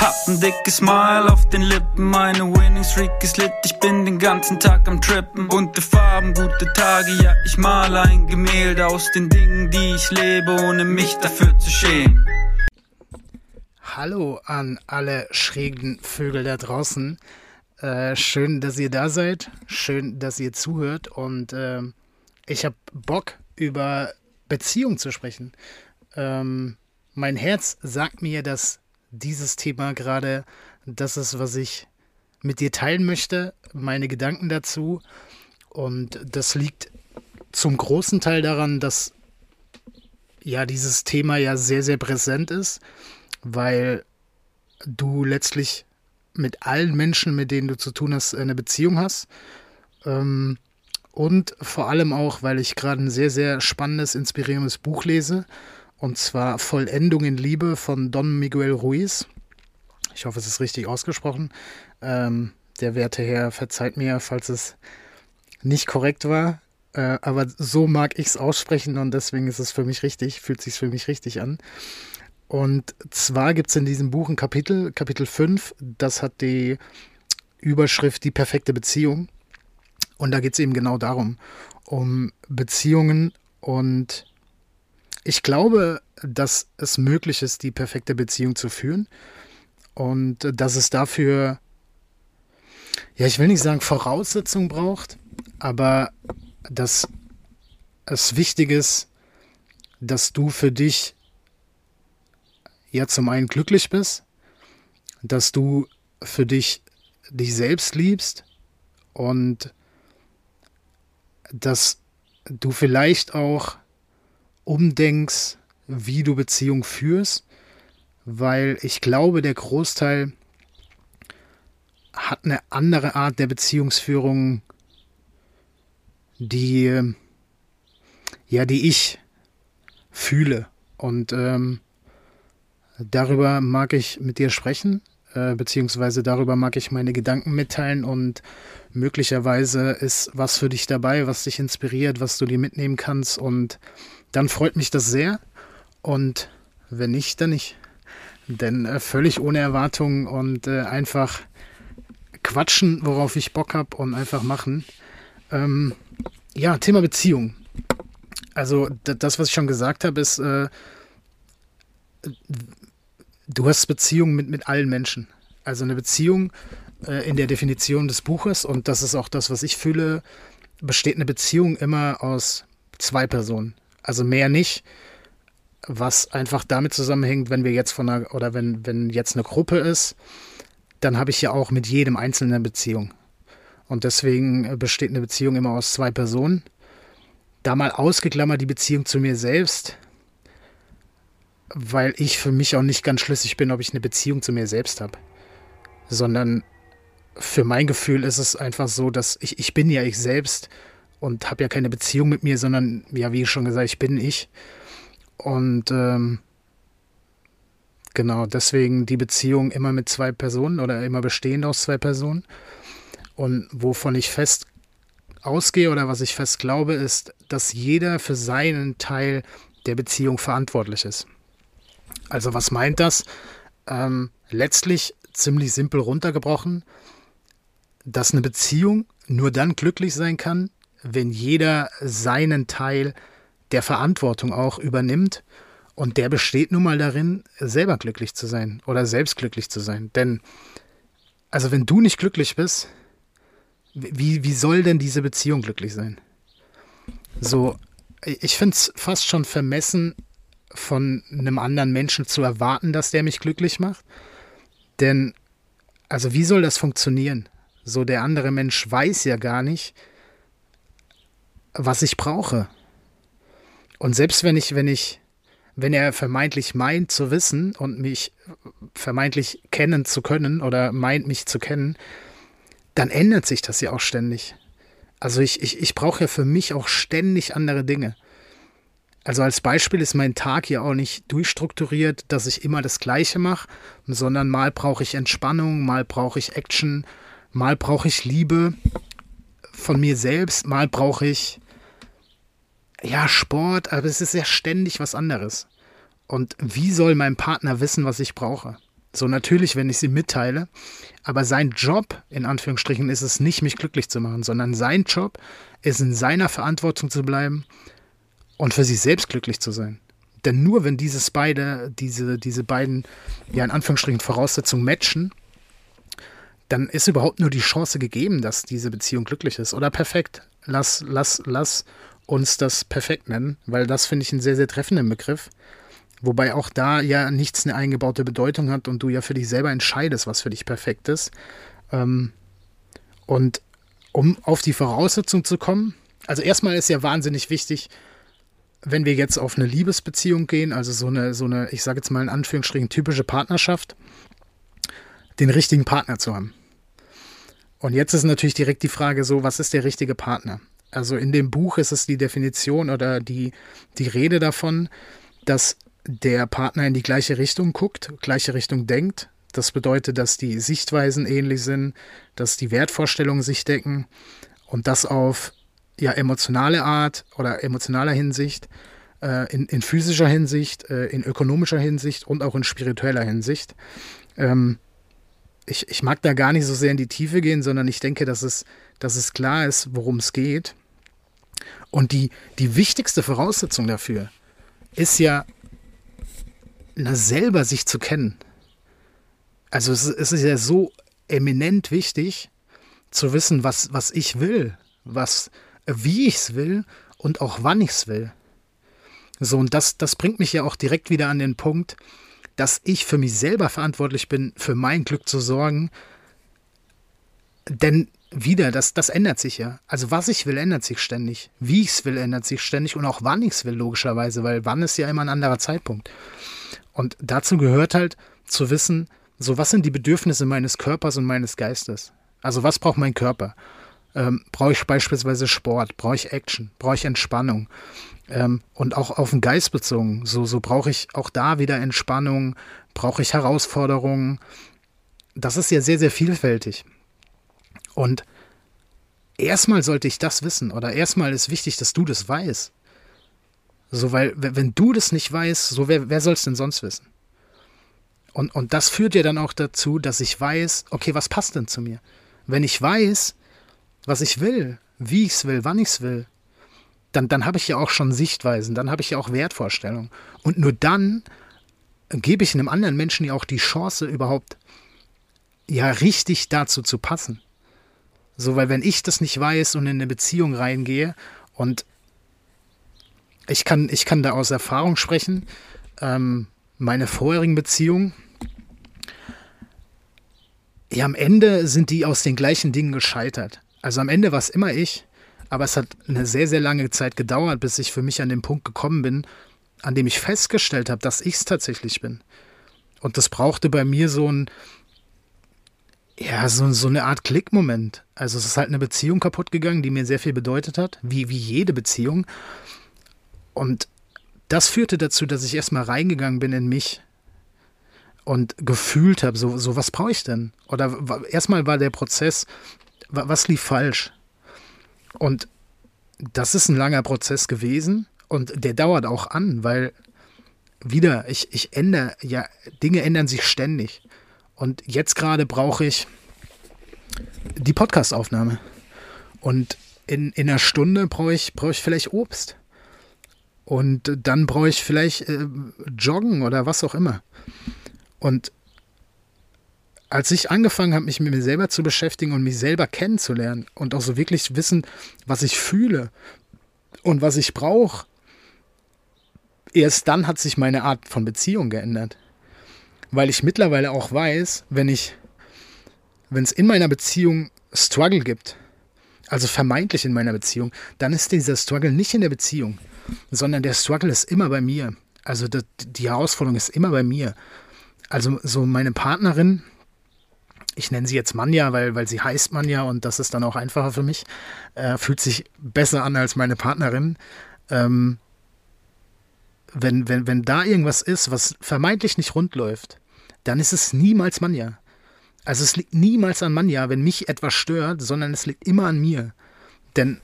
Hab ein dickes Smile auf den Lippen, meine Winning Streak ist lit, ich bin den ganzen Tag am Trippen. Bunte Farben, gute Tage, ja, ich male ein Gemälde aus den Dingen, die ich lebe, ohne mich dafür zu schämen. Hallo an alle schrägen Vögel da draußen. Äh, schön, dass ihr da seid. Schön, dass ihr zuhört. Und äh, ich habe Bock, über Beziehung zu sprechen. Ähm, mein Herz sagt mir, dass dieses Thema gerade das ist, was ich mit dir teilen möchte. Meine Gedanken dazu. Und das liegt zum großen Teil daran, dass ja dieses Thema ja sehr, sehr präsent ist weil du letztlich mit allen Menschen, mit denen du zu tun hast, eine Beziehung hast. Ähm, und vor allem auch, weil ich gerade ein sehr, sehr spannendes, inspirierendes Buch lese. Und zwar Vollendung in Liebe von Don Miguel Ruiz. Ich hoffe, es ist richtig ausgesprochen. Ähm, der werte Herr verzeiht mir, falls es nicht korrekt war. Äh, aber so mag ich es aussprechen und deswegen ist es für mich richtig, fühlt sich für mich richtig an. Und zwar gibt es in diesem Buch ein Kapitel, Kapitel 5, das hat die Überschrift Die perfekte Beziehung. Und da geht es eben genau darum, um Beziehungen. Und ich glaube, dass es möglich ist, die perfekte Beziehung zu führen. Und dass es dafür, ja, ich will nicht sagen Voraussetzungen braucht, aber dass es wichtig ist, dass du für dich ja zum einen glücklich bist, dass du für dich dich selbst liebst und dass du vielleicht auch umdenkst, wie du Beziehung führst, weil ich glaube, der Großteil hat eine andere Art der Beziehungsführung, die ja, die ich fühle. Und ähm, Darüber mag ich mit dir sprechen, äh, beziehungsweise darüber mag ich meine Gedanken mitteilen und möglicherweise ist was für dich dabei, was dich inspiriert, was du dir mitnehmen kannst und dann freut mich das sehr und wenn nicht, dann nicht. Denn äh, völlig ohne Erwartungen und äh, einfach quatschen, worauf ich Bock habe und einfach machen. Ähm, ja, Thema Beziehung. Also das, was ich schon gesagt habe, ist, äh, Du hast Beziehungen mit, mit allen Menschen. Also eine Beziehung äh, in der Definition des Buches, und das ist auch das, was ich fühle, besteht eine Beziehung immer aus zwei Personen. Also mehr nicht, was einfach damit zusammenhängt, wenn wir jetzt von einer, oder wenn, wenn jetzt eine Gruppe ist, dann habe ich ja auch mit jedem Einzelnen eine Beziehung. Und deswegen besteht eine Beziehung immer aus zwei Personen. Da mal ausgeklammert die Beziehung zu mir selbst, weil ich für mich auch nicht ganz schlüssig bin, ob ich eine Beziehung zu mir selbst habe. Sondern für mein Gefühl ist es einfach so, dass ich, ich bin ja ich selbst und habe ja keine Beziehung mit mir, sondern, ja, wie schon gesagt, ich bin ich. Und ähm, genau, deswegen die Beziehung immer mit zwei Personen oder immer bestehend aus zwei Personen. Und wovon ich fest ausgehe oder was ich fest glaube, ist, dass jeder für seinen Teil der Beziehung verantwortlich ist. Also was meint das? Ähm, letztlich ziemlich simpel runtergebrochen, dass eine Beziehung nur dann glücklich sein kann, wenn jeder seinen Teil der Verantwortung auch übernimmt. Und der besteht nun mal darin, selber glücklich zu sein oder selbst glücklich zu sein. Denn, also wenn du nicht glücklich bist, wie, wie soll denn diese Beziehung glücklich sein? So, ich finde es fast schon vermessen, von einem anderen Menschen zu erwarten, dass der mich glücklich macht. Denn, also wie soll das funktionieren? So, der andere Mensch weiß ja gar nicht, was ich brauche. Und selbst wenn ich, wenn ich, wenn er vermeintlich meint zu wissen und mich vermeintlich kennen zu können oder meint mich zu kennen, dann ändert sich das ja auch ständig. Also ich, ich, ich brauche ja für mich auch ständig andere Dinge. Also als Beispiel ist mein Tag ja auch nicht durchstrukturiert, dass ich immer das Gleiche mache, sondern mal brauche ich Entspannung, mal brauche ich Action, mal brauche ich Liebe von mir selbst, mal brauche ich ja Sport, aber es ist ja ständig was anderes. Und wie soll mein Partner wissen, was ich brauche? So natürlich, wenn ich sie mitteile, aber sein Job, in Anführungsstrichen, ist es nicht, mich glücklich zu machen, sondern sein Job ist in seiner Verantwortung zu bleiben und für sich selbst glücklich zu sein. Denn nur wenn dieses beide, diese, diese beiden, ja in Anführungsstrichen Voraussetzungen matchen, dann ist überhaupt nur die Chance gegeben, dass diese Beziehung glücklich ist. Oder perfekt. Lass, lass, lass uns das perfekt nennen, weil das finde ich einen sehr, sehr treffenden Begriff. Wobei auch da ja nichts eine eingebaute Bedeutung hat und du ja für dich selber entscheidest, was für dich perfekt ist. Ähm, und um auf die Voraussetzung zu kommen, also erstmal ist ja wahnsinnig wichtig, wenn wir jetzt auf eine Liebesbeziehung gehen, also so eine, so eine, ich sage jetzt mal in Anführungsstrichen, typische Partnerschaft, den richtigen Partner zu haben. Und jetzt ist natürlich direkt die Frage so, was ist der richtige Partner? Also in dem Buch ist es die Definition oder die, die Rede davon, dass der Partner in die gleiche Richtung guckt, gleiche Richtung denkt. Das bedeutet, dass die Sichtweisen ähnlich sind, dass die Wertvorstellungen sich decken und das auf ja, emotionale Art oder emotionaler Hinsicht, äh, in, in, physischer Hinsicht, äh, in ökonomischer Hinsicht und auch in spiritueller Hinsicht. Ähm, ich, ich mag da gar nicht so sehr in die Tiefe gehen, sondern ich denke, dass es, dass es klar ist, worum es geht. Und die, die wichtigste Voraussetzung dafür ist ja, na, selber sich zu kennen. Also es, es ist ja so eminent wichtig, zu wissen, was, was ich will, was, wie ich es will und auch wann ich es will. So, und das, das bringt mich ja auch direkt wieder an den Punkt, dass ich für mich selber verantwortlich bin, für mein Glück zu sorgen. Denn wieder, das, das ändert sich ja. Also was ich will, ändert sich ständig. Wie ich es will, ändert sich ständig und auch wann ich es will, logischerweise, weil wann ist ja immer ein anderer Zeitpunkt. Und dazu gehört halt zu wissen, so was sind die Bedürfnisse meines Körpers und meines Geistes. Also was braucht mein Körper? Ähm, brauche ich beispielsweise Sport, brauche ich Action, brauche ich Entspannung. Ähm, und auch auf den Geist bezogen. So, so brauche ich auch da wieder Entspannung, brauche ich Herausforderungen. Das ist ja sehr, sehr vielfältig. Und erstmal sollte ich das wissen oder erstmal ist wichtig, dass du das weißt. So, weil, wenn du das nicht weißt, so wer, wer soll es denn sonst wissen? Und, und das führt ja dann auch dazu, dass ich weiß, okay, was passt denn zu mir? Wenn ich weiß, was ich will, wie ich es will, wann ich es will, dann, dann habe ich ja auch schon Sichtweisen, dann habe ich ja auch Wertvorstellungen. Und nur dann gebe ich einem anderen Menschen ja auch die Chance, überhaupt ja richtig dazu zu passen. So, weil wenn ich das nicht weiß und in eine Beziehung reingehe und ich kann, ich kann da aus Erfahrung sprechen, ähm, meine vorherigen Beziehungen, ja, am Ende sind die aus den gleichen Dingen gescheitert. Also am Ende war es immer ich, aber es hat eine sehr, sehr lange Zeit gedauert, bis ich für mich an den Punkt gekommen bin, an dem ich festgestellt habe, dass ich es tatsächlich bin. Und das brauchte bei mir so ein, ja, so, so eine Art Klickmoment. Also es ist halt eine Beziehung kaputt gegangen, die mir sehr viel bedeutet hat, wie, wie jede Beziehung. Und das führte dazu, dass ich erstmal reingegangen bin in mich und gefühlt habe, so, so was brauche ich denn? Oder erstmal war der Prozess, was lief falsch? Und das ist ein langer Prozess gewesen und der dauert auch an, weil wieder, ich, ich ändere, ja, Dinge ändern sich ständig. Und jetzt gerade brauche ich die Podcastaufnahme. Und in, in einer Stunde brauche ich, brauche ich vielleicht Obst. Und dann brauche ich vielleicht äh, Joggen oder was auch immer. Und als ich angefangen habe, mich mit mir selber zu beschäftigen und mich selber kennenzulernen und auch so wirklich wissen, was ich fühle, Und was ich brauche, erst dann hat sich meine Art von Beziehung geändert. Weil ich mittlerweile auch weiß, wenn ich, wenn es in meiner Beziehung Struggle gibt, also vermeintlich in meiner Beziehung, dann ist dieser Struggle nicht in der Beziehung, sondern der Struggle ist immer bei mir. Also die, Herausforderung ist immer bei mir. Also so meine Partnerin, ich nenne sie jetzt Manja, weil, weil sie heißt Manja und das ist dann auch einfacher für mich, äh, fühlt sich besser an als meine Partnerin. Ähm, wenn, wenn, wenn da irgendwas ist, was vermeintlich nicht rund läuft, dann ist es niemals Manja. Also es liegt niemals an Manja, wenn mich etwas stört, sondern es liegt immer an mir. Denn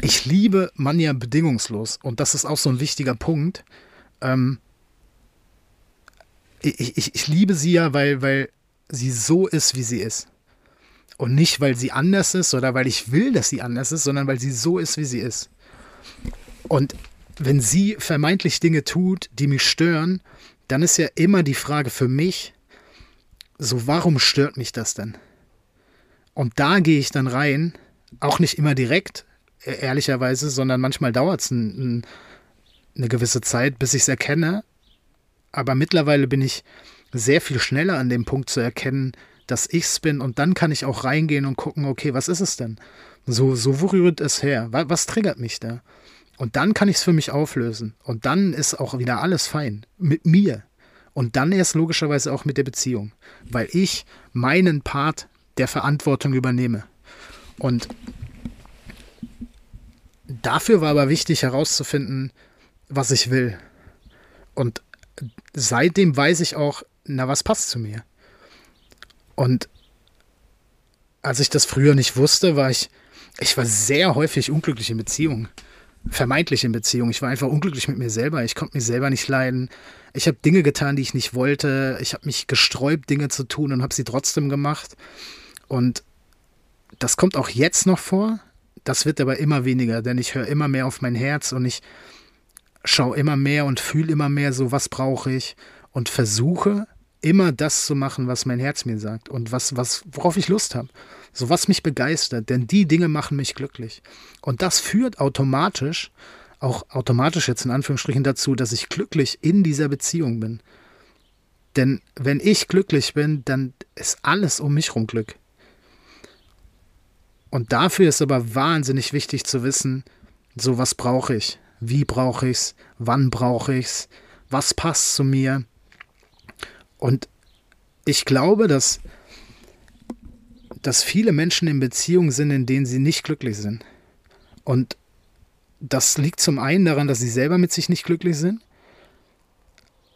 ich liebe Manja bedingungslos und das ist auch so ein wichtiger Punkt. Ähm, ich, ich, ich liebe sie ja, weil, weil sie so ist, wie sie ist. Und nicht, weil sie anders ist oder weil ich will, dass sie anders ist, sondern weil sie so ist, wie sie ist. Und wenn sie vermeintlich Dinge tut, die mich stören, dann ist ja immer die Frage für mich, so warum stört mich das denn? Und da gehe ich dann rein, auch nicht immer direkt, e-, ehrlicherweise, sondern manchmal dauert es ein, ein, eine gewisse Zeit, bis ich es erkenne. Aber mittlerweile bin ich sehr viel schneller an dem Punkt zu erkennen, dass ich es bin und dann kann ich auch reingehen und gucken, okay, was ist es denn? So, so wo rührt es her? Was, was triggert mich da? Und dann kann ich es für mich auflösen. Und dann ist auch wieder alles fein. Mit mir. Und dann erst logischerweise auch mit der Beziehung. Weil ich meinen Part der Verantwortung übernehme. Und dafür war aber wichtig herauszufinden, was ich will. Und seitdem weiß ich auch, na, was passt zu mir? Und als ich das früher nicht wusste, war ich, ich war sehr häufig unglücklich in Beziehungen. Vermeintlich in Beziehungen. Ich war einfach unglücklich mit mir selber. Ich konnte mich selber nicht leiden. Ich habe Dinge getan, die ich nicht wollte. Ich habe mich gesträubt, Dinge zu tun und habe sie trotzdem gemacht. Und das kommt auch jetzt noch vor. Das wird aber immer weniger, denn ich höre immer mehr auf mein Herz und ich schaue immer mehr und fühle immer mehr so, was brauche ich und versuche immer das zu machen, was mein Herz mir sagt und was, was, worauf ich Lust habe. So was mich begeistert, denn die Dinge machen mich glücklich. Und das führt automatisch, auch automatisch jetzt in Anführungsstrichen dazu, dass ich glücklich in dieser Beziehung bin. Denn wenn ich glücklich bin, dann ist alles um mich rum Glück. Und dafür ist aber wahnsinnig wichtig zu wissen, so was brauche ich, wie brauche ich es, wann brauche ich es, was passt zu mir, und ich glaube, dass, dass viele Menschen in Beziehungen sind, in denen sie nicht glücklich sind. Und das liegt zum einen daran, dass sie selber mit sich nicht glücklich sind.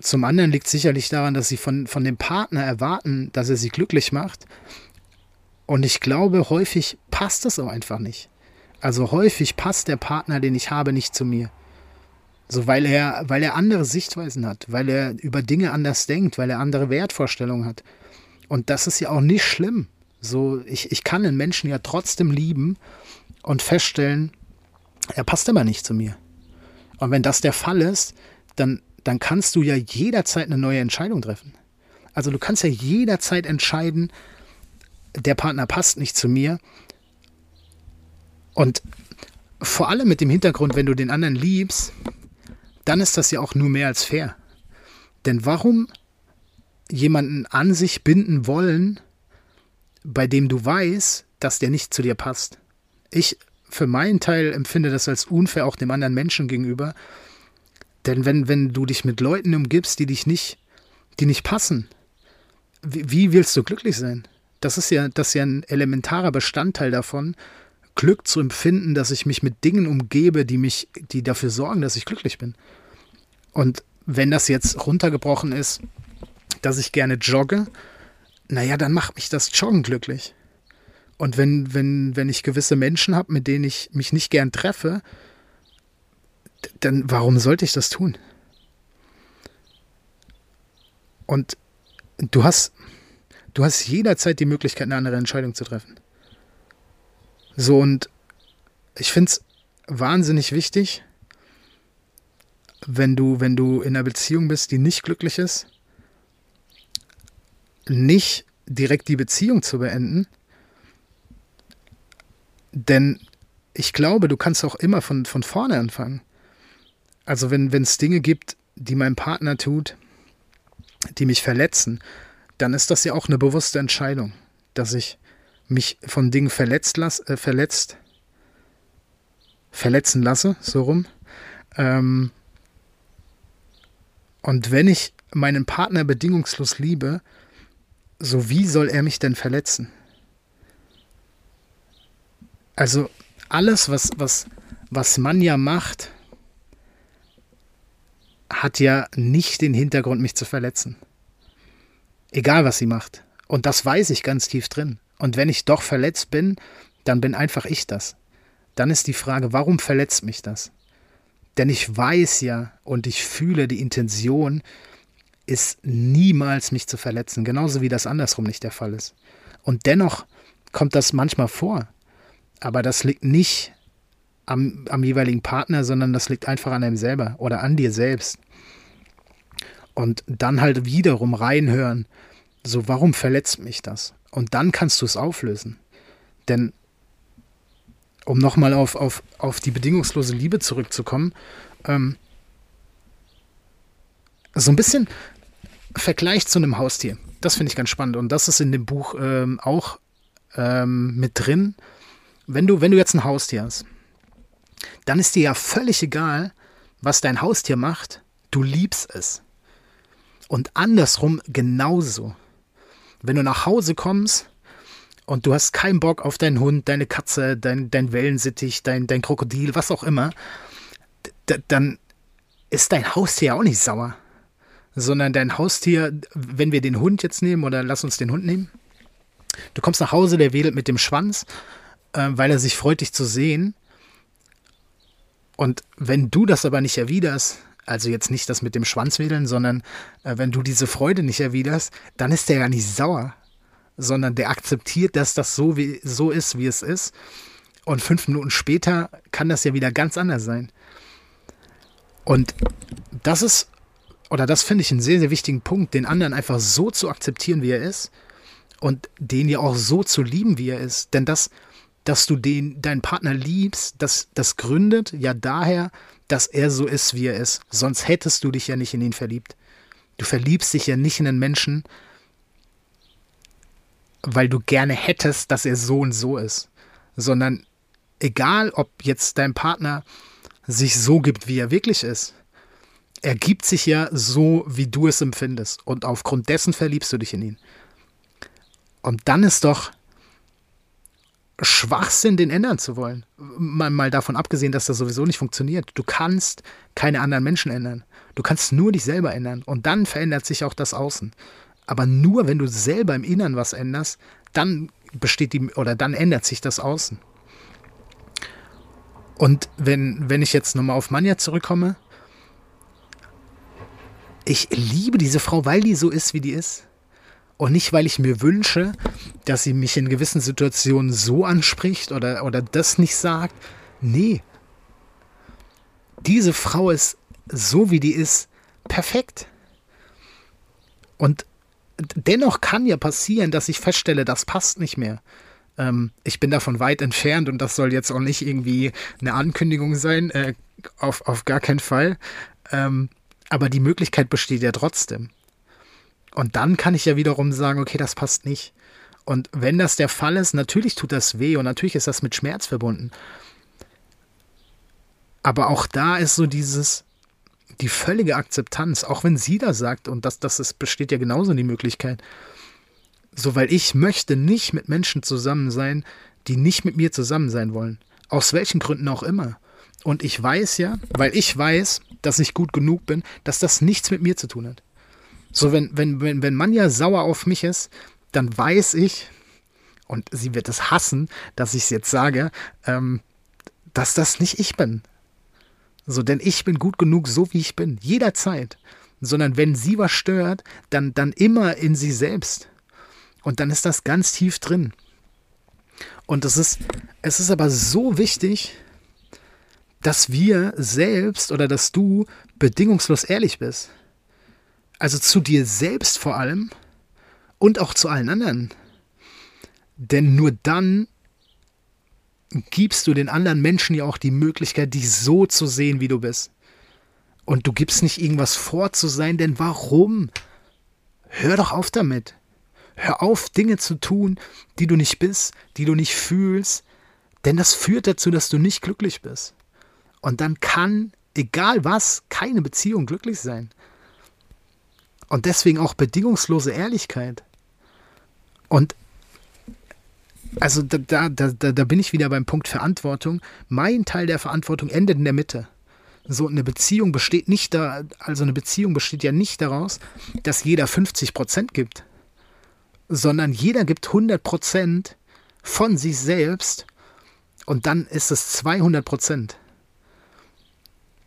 Zum anderen liegt sicherlich daran, dass sie von, von dem Partner erwarten, dass er sie glücklich macht. Und ich glaube, häufig passt es auch einfach nicht. Also häufig passt der Partner, den ich habe, nicht zu mir. So, weil er, weil er andere Sichtweisen hat, weil er über Dinge anders denkt, weil er andere Wertvorstellungen hat. Und das ist ja auch nicht schlimm. So, ich, ich kann einen Menschen ja trotzdem lieben und feststellen, er passt aber nicht zu mir. Und wenn das der Fall ist, dann, dann kannst du ja jederzeit eine neue Entscheidung treffen. Also du kannst ja jederzeit entscheiden, der Partner passt nicht zu mir. Und vor allem mit dem Hintergrund, wenn du den anderen liebst, dann ist das ja auch nur mehr als fair. Denn warum jemanden an sich binden wollen, bei dem du weißt, dass der nicht zu dir passt? Ich für meinen Teil empfinde das als unfair auch dem anderen Menschen gegenüber. Denn wenn, wenn du dich mit Leuten umgibst, die dich nicht, die nicht passen, wie, wie willst du glücklich sein? Das ist ja, das ist ja ein elementarer Bestandteil davon, Glück zu empfinden, dass ich mich mit Dingen umgebe, die mich, die dafür sorgen, dass ich glücklich bin. Und wenn das jetzt runtergebrochen ist, dass ich gerne jogge, naja, dann macht mich das Joggen glücklich. Und wenn, wenn, wenn ich gewisse Menschen habe, mit denen ich mich nicht gern treffe, dann warum sollte ich das tun? Und du hast, du hast jederzeit die Möglichkeit, eine andere Entscheidung zu treffen. So, und ich finde es wahnsinnig wichtig, wenn du, wenn du in einer Beziehung bist, die nicht glücklich ist, nicht direkt die Beziehung zu beenden, denn ich glaube, du kannst auch immer von, von vorne anfangen. Also wenn es Dinge gibt, die mein Partner tut, die mich verletzen, dann ist das ja auch eine bewusste Entscheidung, dass ich mich von Dingen verletzt, las, äh, verletzt verletzen lasse, so rum. Ähm, und wenn ich meinen Partner bedingungslos liebe, so wie soll er mich denn verletzen? Also alles, was, was, was man ja macht, hat ja nicht den Hintergrund, mich zu verletzen. Egal, was sie macht. Und das weiß ich ganz tief drin. Und wenn ich doch verletzt bin, dann bin einfach ich das. Dann ist die Frage, warum verletzt mich das? Denn ich weiß ja und ich fühle die Intention, ist niemals mich zu verletzen, genauso wie das andersrum nicht der Fall ist. Und dennoch kommt das manchmal vor. Aber das liegt nicht am, am jeweiligen Partner, sondern das liegt einfach an einem selber oder an dir selbst. Und dann halt wiederum reinhören, so warum verletzt mich das? Und dann kannst du es auflösen. Denn um nochmal auf, auf, auf die bedingungslose Liebe zurückzukommen, ähm, so ein bisschen Vergleich zu einem Haustier. Das finde ich ganz spannend und das ist in dem Buch ähm, auch ähm, mit drin. Wenn du, wenn du jetzt ein Haustier hast, dann ist dir ja völlig egal, was dein Haustier macht. Du liebst es. Und andersrum genauso. Wenn du nach Hause kommst und du hast keinen Bock auf deinen Hund, deine Katze, dein, dein Wellensittich, dein, dein Krokodil, was auch immer, dann ist dein Haustier auch nicht sauer. Sondern dein Haustier, wenn wir den Hund jetzt nehmen oder lass uns den Hund nehmen, du kommst nach Hause, der wedelt mit dem Schwanz, äh, weil er sich freut, dich zu sehen. Und wenn du das aber nicht erwiderst, also jetzt nicht das mit dem Schwanzwedeln, sondern äh, wenn du diese Freude nicht erwiderst, dann ist der ja nicht sauer, sondern der akzeptiert, dass das so, wie, so ist, wie es ist. Und fünf Minuten später kann das ja wieder ganz anders sein. Und das ist, oder das finde ich einen sehr, sehr wichtigen Punkt, den anderen einfach so zu akzeptieren, wie er ist und den ja auch so zu lieben, wie er ist. Denn das, dass du den, deinen Partner liebst, das, das gründet ja daher, dass er so ist, wie er ist. Sonst hättest du dich ja nicht in ihn verliebt. Du verliebst dich ja nicht in einen Menschen, weil du gerne hättest, dass er so und so ist, sondern egal, ob jetzt dein Partner sich so gibt, wie er wirklich ist, er gibt sich ja so, wie du es empfindest. Und aufgrund dessen verliebst du dich in ihn. Und dann ist doch Schwachsinn, den ändern zu wollen. Mal, mal davon abgesehen, dass das sowieso nicht funktioniert. Du kannst keine anderen Menschen ändern. Du kannst nur dich selber ändern. Und dann verändert sich auch das Außen. Aber nur wenn du selber im Innern was änderst, dann besteht die oder dann ändert sich das Außen. Und wenn, wenn ich jetzt nochmal auf Manja zurückkomme, ich liebe diese Frau, weil die so ist, wie die ist. Und nicht, weil ich mir wünsche, dass sie mich in gewissen Situationen so anspricht oder, oder das nicht sagt. Nee. Diese Frau ist so, wie die ist, perfekt. Und dennoch kann ja passieren, dass ich feststelle, das passt nicht mehr. Ähm, ich bin davon weit entfernt und das soll jetzt auch nicht irgendwie eine Ankündigung sein, äh, auf, auf gar keinen Fall. Ähm, aber die Möglichkeit besteht ja trotzdem. Und dann kann ich ja wiederum sagen, okay, das passt nicht. Und wenn das der Fall ist, natürlich tut das weh und natürlich ist das mit Schmerz verbunden. Aber auch da ist so dieses, die völlige Akzeptanz, auch wenn sie da sagt, und das, das ist, besteht ja genauso die Möglichkeit, so weil ich möchte nicht mit Menschen zusammen sein, die nicht mit mir zusammen sein wollen. Aus welchen Gründen auch immer. Und ich weiß ja, weil ich weiß, dass ich gut genug bin, dass das nichts mit mir zu tun hat. So, wenn, wenn, wenn, wenn Manja sauer auf mich ist, dann weiß ich, und sie wird es hassen, dass ich es jetzt sage, ähm, dass das nicht ich bin. So, denn ich bin gut genug, so wie ich bin, jederzeit. Sondern wenn sie was stört, dann, dann immer in sie selbst. Und dann ist das ganz tief drin. Und es ist, es ist aber so wichtig, dass wir selbst oder dass du bedingungslos ehrlich bist. Also zu dir selbst vor allem und auch zu allen anderen. Denn nur dann gibst du den anderen Menschen ja auch die Möglichkeit, dich so zu sehen, wie du bist. Und du gibst nicht irgendwas vor zu sein, denn warum? Hör doch auf damit. Hör auf, Dinge zu tun, die du nicht bist, die du nicht fühlst, denn das führt dazu, dass du nicht glücklich bist. Und dann kann, egal was, keine Beziehung glücklich sein. Und deswegen auch bedingungslose Ehrlichkeit. Und also da, da, da, da bin ich wieder beim Punkt Verantwortung. Mein Teil der Verantwortung endet in der Mitte. So eine Beziehung besteht nicht da, also eine Beziehung besteht ja nicht daraus, dass jeder 50 Prozent gibt, sondern jeder gibt 100 Prozent von sich selbst und dann ist es 200 Prozent.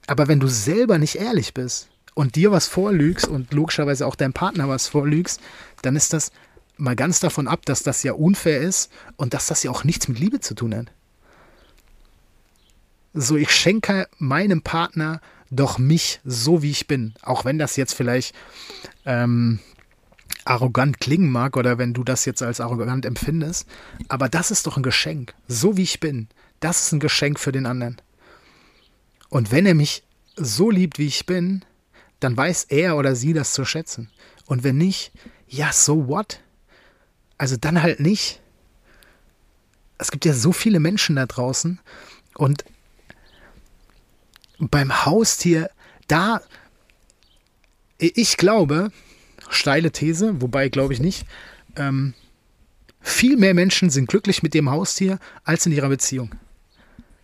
Aber wenn du selber nicht ehrlich bist und dir was vorlügst und logischerweise auch deinem Partner was vorlügst, dann ist das mal ganz davon ab, dass das ja unfair ist und dass das ja auch nichts mit Liebe zu tun hat. So, ich schenke meinem Partner doch mich so, wie ich bin. Auch wenn das jetzt vielleicht ähm, arrogant klingen mag oder wenn du das jetzt als arrogant empfindest. Aber das ist doch ein Geschenk. So wie ich bin. Das ist ein Geschenk für den anderen. Und wenn er mich so liebt, wie ich bin, dann weiß er oder sie das zu schätzen. Und wenn nicht, ja, so what? Also dann halt nicht. Es gibt ja so viele Menschen da draußen und beim Haustier, da, ich glaube, steile These, wobei glaube ich nicht, ähm, viel mehr Menschen sind glücklich mit dem Haustier als in ihrer Beziehung.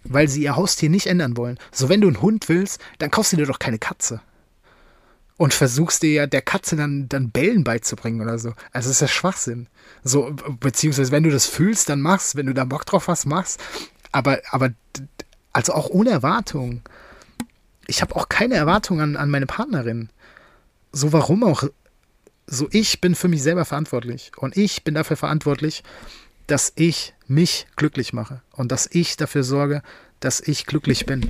Weil sie ihr Haustier nicht ändern wollen. So, wenn du einen Hund willst, dann kaufst du dir doch keine Katze. Und versuchst dir ja der Katze dann, dann Bellen beizubringen oder so. Also, das ist ja Schwachsinn. So, beziehungsweise, wenn du das fühlst, dann machst. Wenn du da Bock drauf hast, machst. Aber, aber, also auch ohne Erwartung ich habe auch keine Erwartungen an, an meine Partnerin. So warum auch? So ich bin für mich selber verantwortlich und ich bin dafür verantwortlich, dass ich mich glücklich mache und dass ich dafür sorge, dass ich glücklich bin.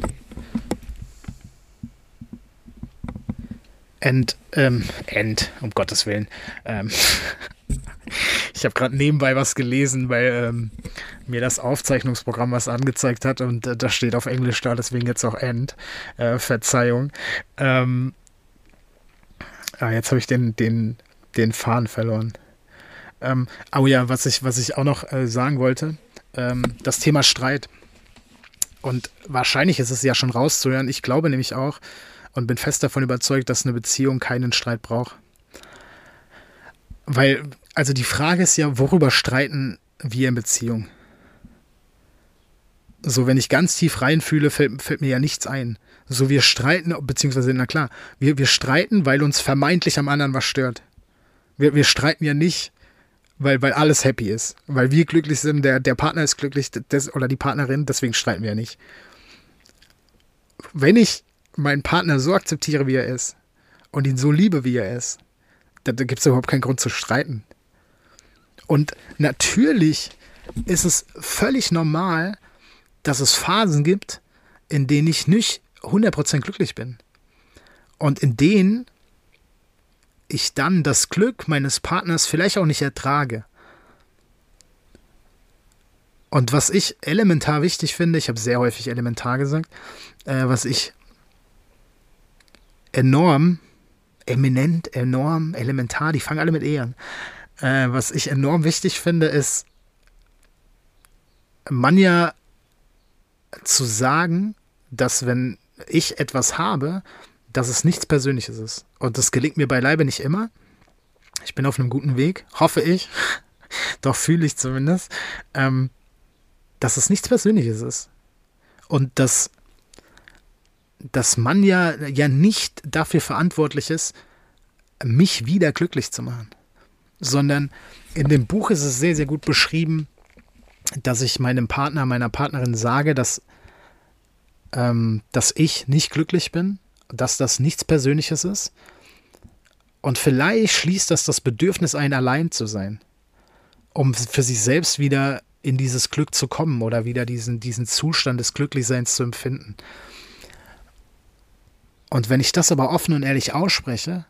And, ähm, end, um Gottes Willen. Ähm, ich habe gerade nebenbei was gelesen, weil ähm, mir das Aufzeichnungsprogramm was angezeigt hat und äh, das steht auf Englisch da, deswegen jetzt auch End. Äh, Verzeihung. Ähm, ah, jetzt habe ich den, den, den Faden verloren. Ähm, oh ja, was ich, was ich auch noch äh, sagen wollte, ähm, das Thema Streit. Und wahrscheinlich ist es ja schon rauszuhören. Ich glaube nämlich auch und bin fest davon überzeugt, dass eine Beziehung keinen Streit braucht. Weil, also die Frage ist ja, worüber streiten wir in Beziehung? So, wenn ich ganz tief reinfühle, fällt, fällt mir ja nichts ein. So, wir streiten, beziehungsweise, na klar, wir, wir streiten, weil uns vermeintlich am anderen was stört. Wir, wir streiten ja nicht, weil, weil alles happy ist. Weil wir glücklich sind, der, der Partner ist glücklich des, oder die Partnerin, deswegen streiten wir ja nicht. Wenn ich meinen Partner so akzeptiere, wie er ist und ihn so liebe, wie er ist, da, da gibt es überhaupt keinen Grund zu streiten. Und natürlich ist es völlig normal, dass es Phasen gibt, in denen ich nicht 100% glücklich bin. Und in denen ich dann das Glück meines Partners vielleicht auch nicht ertrage. Und was ich elementar wichtig finde, ich habe sehr häufig elementar gesagt, äh, was ich enorm, eminent, enorm, elementar, die fangen alle mit E an. Äh, was ich enorm wichtig finde, ist, man ja zu sagen, dass wenn ich etwas habe, dass es nichts Persönliches ist. Und das gelingt mir beileibe nicht immer. Ich bin auf einem guten Weg, hoffe ich. Doch fühle ich zumindest, ähm, dass es nichts Persönliches ist. Und dass, dass man ja, ja nicht dafür verantwortlich ist, mich wieder glücklich zu machen. Sondern in dem Buch ist es sehr, sehr gut beschrieben, dass ich meinem Partner, meiner Partnerin sage, dass, ähm, dass ich nicht glücklich bin, dass das nichts Persönliches ist. Und vielleicht schließt das das Bedürfnis ein, allein zu sein, um für sich selbst wieder in dieses Glück zu kommen oder wieder diesen, diesen Zustand des Glücklichseins zu empfinden. Und wenn ich das aber offen und ehrlich ausspreche,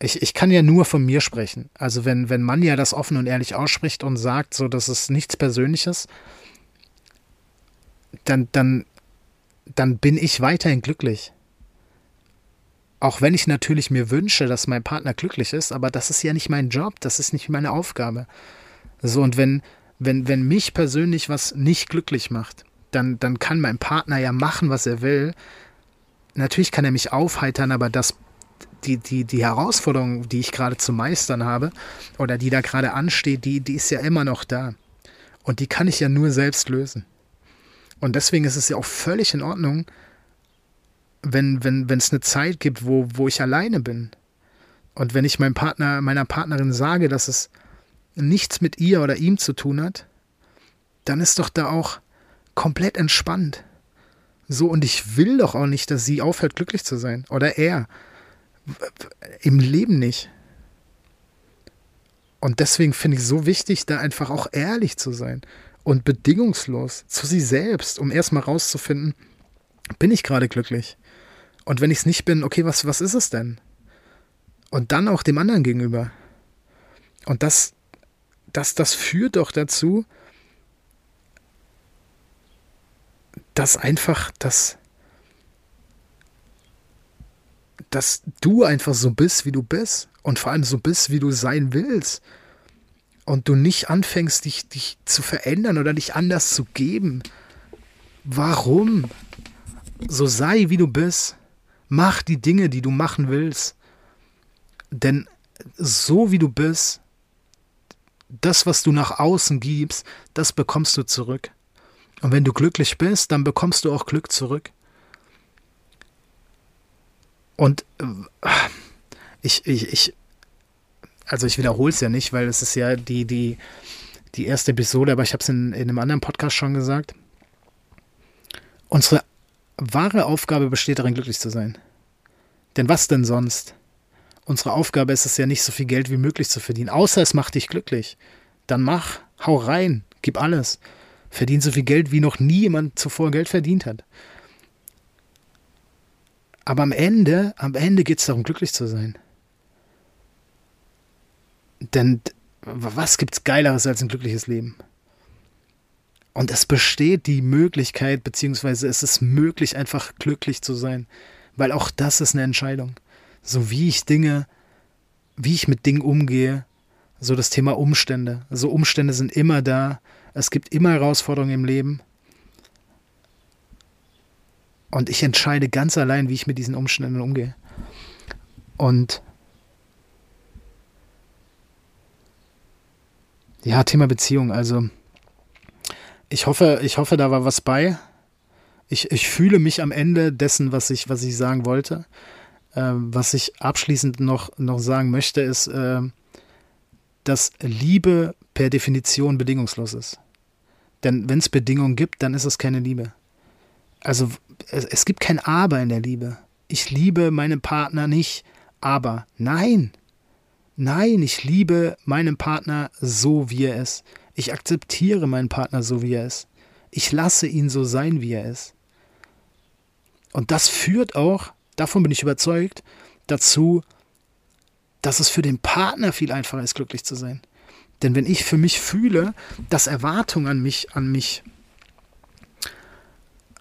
ich, ich kann ja nur von mir sprechen. Also wenn, wenn man ja das offen und ehrlich ausspricht und sagt, so, das ist nichts Persönliches, dann, dann, dann bin ich weiterhin glücklich. Auch wenn ich natürlich mir wünsche, dass mein Partner glücklich ist, aber das ist ja nicht mein Job, das ist nicht meine Aufgabe. So, und wenn, wenn, wenn mich persönlich was nicht glücklich macht, dann, dann kann mein Partner ja machen, was er will. Natürlich kann er mich aufheitern, aber das, die, die, die Herausforderung, die ich gerade zu meistern habe oder die da gerade ansteht, die, die ist ja immer noch da. Und die kann ich ja nur selbst lösen. Und deswegen ist es ja auch völlig in Ordnung, wenn, wenn, wenn es eine Zeit gibt, wo, wo ich alleine bin. Und wenn ich meinem Partner, meiner Partnerin sage, dass es nichts mit ihr oder ihm zu tun hat, dann ist doch da auch komplett entspannt. So, und ich will doch auch nicht, dass sie aufhört, glücklich zu sein. Oder er. Im Leben nicht. Und deswegen finde ich es so wichtig, da einfach auch ehrlich zu sein und bedingungslos zu sich selbst, um erstmal rauszufinden, bin ich gerade glücklich? Und wenn ich es nicht bin, okay, was, was ist es denn? Und dann auch dem anderen gegenüber. Und das, das, das führt doch dazu, dass einfach das, dass du einfach so bist, wie du bist und vor allem so bist, wie du sein willst und du nicht anfängst, dich, dich zu verändern oder dich anders zu geben. Warum? So sei, wie du bist. Mach die Dinge, die du machen willst. Denn so wie du bist, das, was du nach außen gibst, das bekommst du zurück. Und wenn du glücklich bist, dann bekommst du auch Glück zurück. Und äh, ich, ich, ich, also ich wiederhole es ja nicht, weil es ist ja die, die, die erste Episode, aber ich habe es in, in einem anderen Podcast schon gesagt. Unsere wahre Aufgabe besteht darin, glücklich zu sein. Denn was denn sonst? Unsere Aufgabe ist es ja nicht, so viel Geld wie möglich zu verdienen, außer es macht dich glücklich. Dann mach, hau rein, gib alles. Verdien so viel Geld, wie noch nie jemand zuvor Geld verdient hat. Aber am Ende, am Ende geht es darum, glücklich zu sein. Denn was gibt's Geileres als ein glückliches Leben? Und es besteht die Möglichkeit, beziehungsweise es ist möglich, einfach glücklich zu sein. Weil auch das ist eine Entscheidung. So wie ich Dinge, wie ich mit Dingen umgehe, so das Thema Umstände. So Umstände sind immer da. Es gibt immer Herausforderungen im Leben. Und ich entscheide ganz allein, wie ich mit diesen Umständen umgehe. Und Ja, Thema Beziehung. Also ich hoffe, ich hoffe, da war was bei. Ich, ich fühle mich am Ende dessen, was ich, was ich sagen wollte. Ähm, was ich abschließend noch, noch sagen möchte, ist, äh, dass Liebe per Definition bedingungslos ist. Denn wenn es Bedingungen gibt, dann ist es keine Liebe. Also es, es gibt kein Aber in der Liebe. Ich liebe meinen Partner nicht, aber nein, Nein, ich liebe meinen Partner so, wie er ist. Ich akzeptiere meinen Partner so, wie er ist. Ich lasse ihn so sein, wie er ist. Und das führt auch, davon bin ich überzeugt, dazu, dass es für den Partner viel einfacher ist, glücklich zu sein. Denn wenn ich für mich fühle, dass Erwartungen an mich, an mich,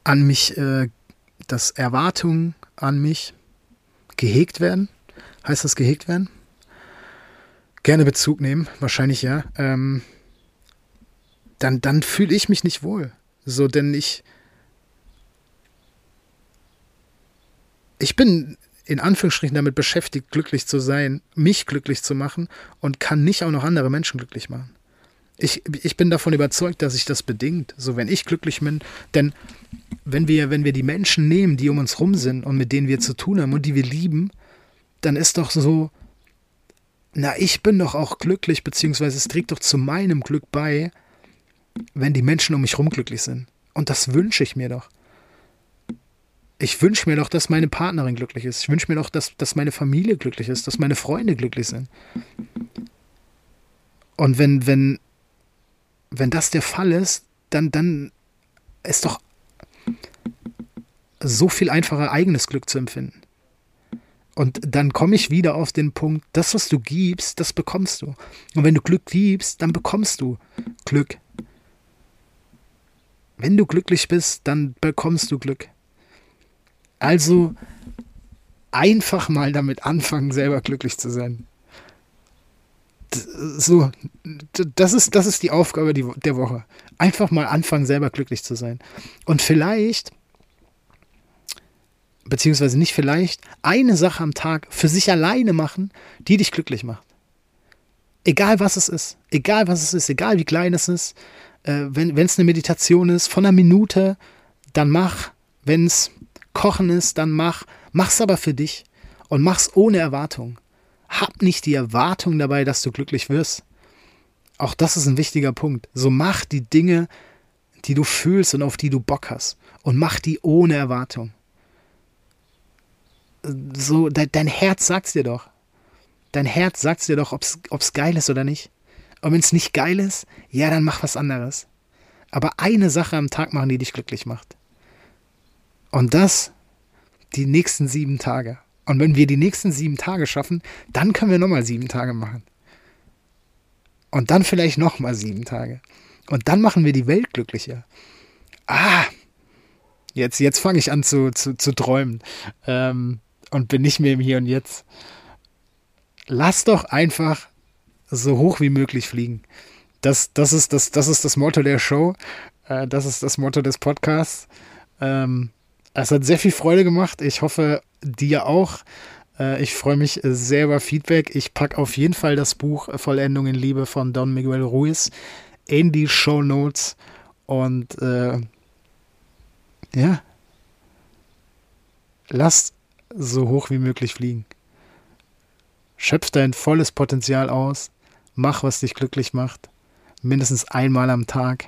an mich, äh, dass Erwartungen an mich gehegt werden, heißt das gehegt werden? gerne Bezug nehmen, wahrscheinlich ja, ähm, dann, dann fühle ich mich nicht wohl. So, denn ich, ich bin in Anführungsstrichen damit beschäftigt, glücklich zu sein, mich glücklich zu machen und kann nicht auch noch andere Menschen glücklich machen. Ich, ich bin davon überzeugt, dass sich das bedingt. So, wenn ich glücklich bin, denn wenn wir, wenn wir die Menschen nehmen, die um uns rum sind und mit denen wir zu tun haben und die wir lieben, dann ist doch so, na, ich bin doch auch glücklich, beziehungsweise es trägt doch zu meinem Glück bei, wenn die Menschen um mich herum glücklich sind. Und das wünsche ich mir doch. Ich wünsche mir doch, dass meine Partnerin glücklich ist. Ich wünsche mir doch, dass, dass meine Familie glücklich ist, dass meine Freunde glücklich sind. Und wenn, wenn, wenn das der Fall ist, dann, dann ist doch so viel einfacher, eigenes Glück zu empfinden. Und dann komme ich wieder auf den Punkt, das, was du gibst, das bekommst du. Und wenn du Glück gibst, dann bekommst du Glück. Wenn du glücklich bist, dann bekommst du Glück. Also einfach mal damit anfangen, selber glücklich zu sein. So, das ist, das ist die Aufgabe der Woche. Einfach mal anfangen, selber glücklich zu sein. Und vielleicht, beziehungsweise nicht vielleicht, eine Sache am Tag für sich alleine machen, die dich glücklich macht. Egal was es ist, egal was es ist, egal wie klein es ist, äh, wenn es eine Meditation ist, von einer Minute, dann mach. Wenn es Kochen ist, dann mach. Mach's aber für dich und mach's ohne Erwartung. Hab nicht die Erwartung dabei, dass du glücklich wirst. Auch das ist ein wichtiger Punkt. So mach die Dinge, die du fühlst und auf die du Bock hast. Und mach die ohne Erwartung. So, de dein Herz sagt's dir doch. Dein Herz sagt's dir doch, ob's, ob's geil ist oder nicht. Und wenn es nicht geil ist, ja, dann mach was anderes. Aber eine Sache am Tag machen, die dich glücklich macht. Und das die nächsten sieben Tage. Und wenn wir die nächsten sieben Tage schaffen, dann können wir nochmal sieben Tage machen. Und dann vielleicht nochmal sieben Tage. Und dann machen wir die Welt glücklicher. Ah, jetzt, jetzt fange ich an zu, zu, zu träumen ähm, und bin nicht mehr im Hier und Jetzt. Lass doch einfach so hoch wie möglich fliegen. Das, das, ist, das, das ist das Motto der Show. Äh, das ist das Motto des Podcasts. Ähm, es hat sehr viel Freude gemacht. Ich hoffe, dir auch. Äh, ich freue mich sehr über Feedback. Ich packe auf jeden Fall das Buch Vollendung in Liebe von Don Miguel Ruiz in die Show Notes. Und äh, ja, lass so hoch wie möglich fliegen. Schöpf dein volles Potenzial aus. Mach, was dich glücklich macht. Mindestens einmal am Tag.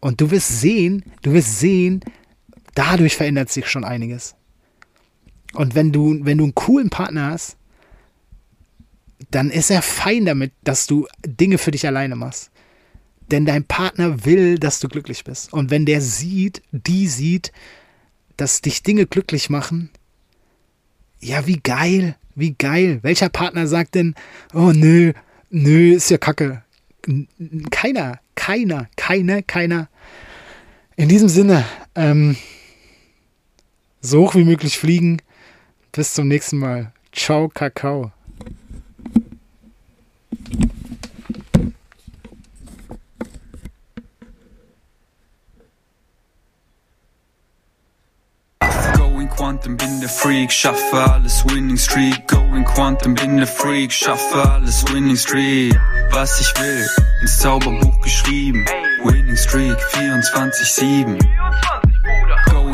Und du wirst sehen, du wirst sehen, dadurch verändert sich schon einiges. Und wenn du, wenn du einen coolen Partner hast, dann ist er fein damit, dass du Dinge für dich alleine machst. Denn dein Partner will, dass du glücklich bist. Und wenn der sieht, die sieht, dass dich Dinge glücklich machen, ja, wie geil, wie geil. Welcher Partner sagt denn, oh nö, nö, ist ja kacke. Keiner, keiner, keine, keiner. In diesem Sinne, ähm, so hoch wie möglich fliegen. Bis zum nächsten Mal. Ciao, Kakao. Quantum, bin der Freak, schaffe alles Winning Streak. Going Quantum, bin der Freak, schaffe alles Winning Streak. Was ich will, ins Zauberbuch geschrieben. Winning Streak 24-7.